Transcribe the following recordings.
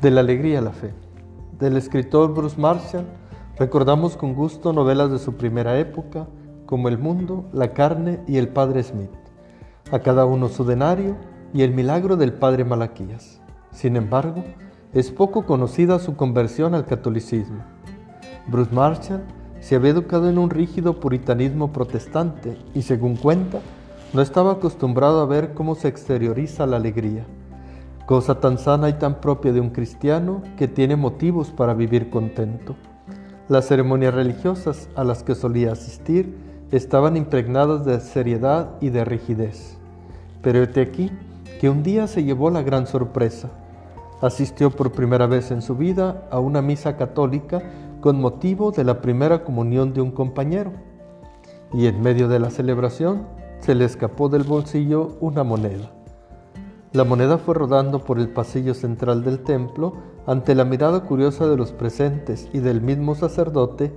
De la alegría a la fe. Del escritor Bruce Marshall recordamos con gusto novelas de su primera época, como El Mundo, La Carne y El Padre Smith. A cada uno su denario y el milagro del Padre Malaquías. Sin embargo, es poco conocida su conversión al catolicismo. Bruce Marshall se había educado en un rígido puritanismo protestante y, según cuenta, no estaba acostumbrado a ver cómo se exterioriza la alegría cosa tan sana y tan propia de un cristiano que tiene motivos para vivir contento. Las ceremonias religiosas a las que solía asistir estaban impregnadas de seriedad y de rigidez. Pero este aquí que un día se llevó la gran sorpresa. Asistió por primera vez en su vida a una misa católica con motivo de la primera comunión de un compañero. Y en medio de la celebración se le escapó del bolsillo una moneda. La moneda fue rodando por el pasillo central del templo ante la mirada curiosa de los presentes y del mismo sacerdote,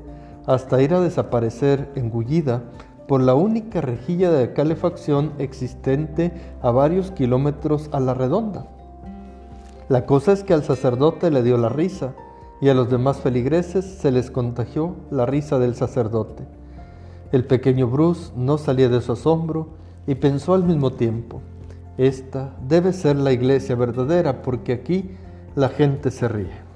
hasta ir a desaparecer engullida por la única rejilla de calefacción existente a varios kilómetros a la redonda. La cosa es que al sacerdote le dio la risa y a los demás feligreses se les contagió la risa del sacerdote. El pequeño Bruce no salía de su asombro y pensó al mismo tiempo, esta debe ser la iglesia verdadera porque aquí la gente se ríe.